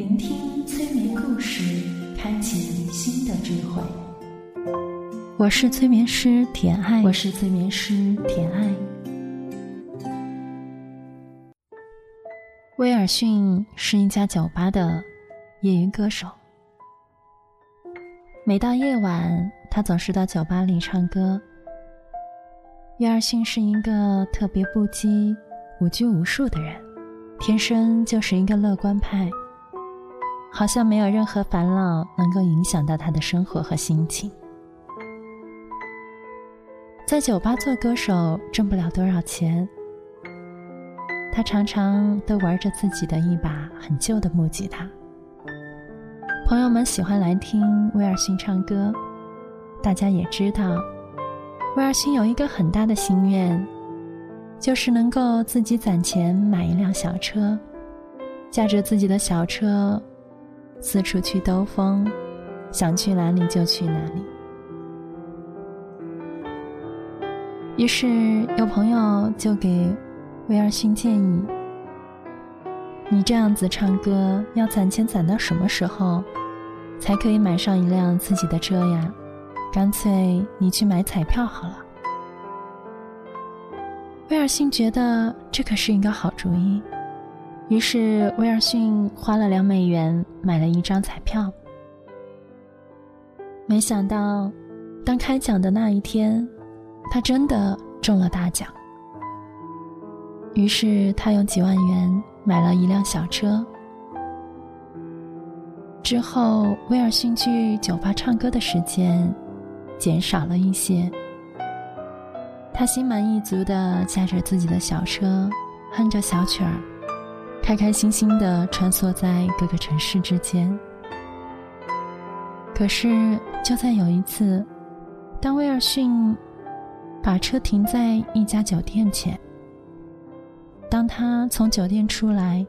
聆听催眠故事，开启新的智慧。我是催眠师田爱，我是催眠师田爱。威尔逊是一家酒吧的业余歌手。每到夜晚，他总是到酒吧里唱歌。威尔逊是一个特别不羁、无拘无束的人，天生就是一个乐观派，好像没有任何烦恼能够影响到他的生活和心情。在酒吧做歌手挣不了多少钱，他常常都玩着自己的一把很旧的木吉他。朋友们喜欢来听威尔逊唱歌，大家也知道，威尔逊有一个很大的心愿，就是能够自己攒钱买一辆小车，驾着自己的小车四处去兜风，想去哪里就去哪里。于是，有朋友就给威尔逊建议：“你这样子唱歌，要攒钱攒到什么时候，才可以买上一辆自己的车呀？干脆你去买彩票好了。”威尔逊觉得这可是一个好主意，于是威尔逊花了两美元买了一张彩票。没想到，当开奖的那一天。他真的中了大奖，于是他用几万元买了一辆小车。之后，威尔逊去酒吧唱歌的时间减少了一些。他心满意足的驾着自己的小车，哼着小曲儿，开开心心的穿梭在各个城市之间。可是，就在有一次，当威尔逊。把车停在一家酒店前。当他从酒店出来，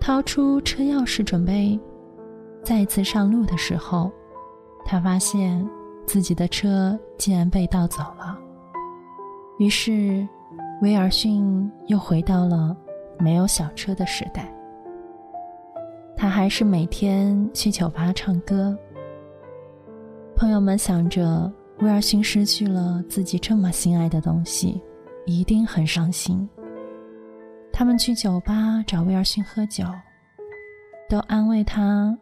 掏出车钥匙准备再次上路的时候，他发现自己的车竟然被盗走了。于是，威尔逊又回到了没有小车的时代。他还是每天去酒吧唱歌。朋友们想着。威尔逊失去了自己这么心爱的东西，一定很伤心。他们去酒吧找威尔逊喝酒，都安慰他。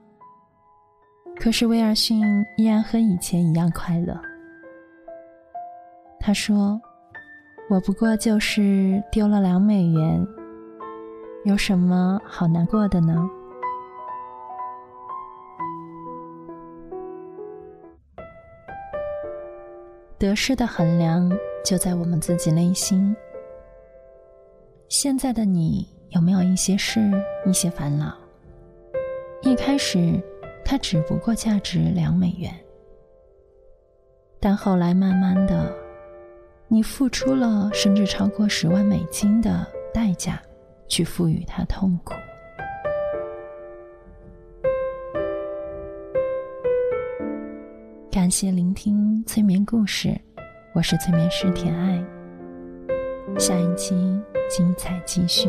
可是威尔逊依然和以前一样快乐。他说：“我不过就是丢了两美元，有什么好难过的呢？”得失的衡量就在我们自己内心。现在的你有没有一些事、一些烦恼？一开始，它只不过价值两美元，但后来慢慢的，你付出了甚至超过十万美金的代价，去赋予它痛苦。感谢聆听催眠故事，我是催眠师甜爱。下一期精彩继续。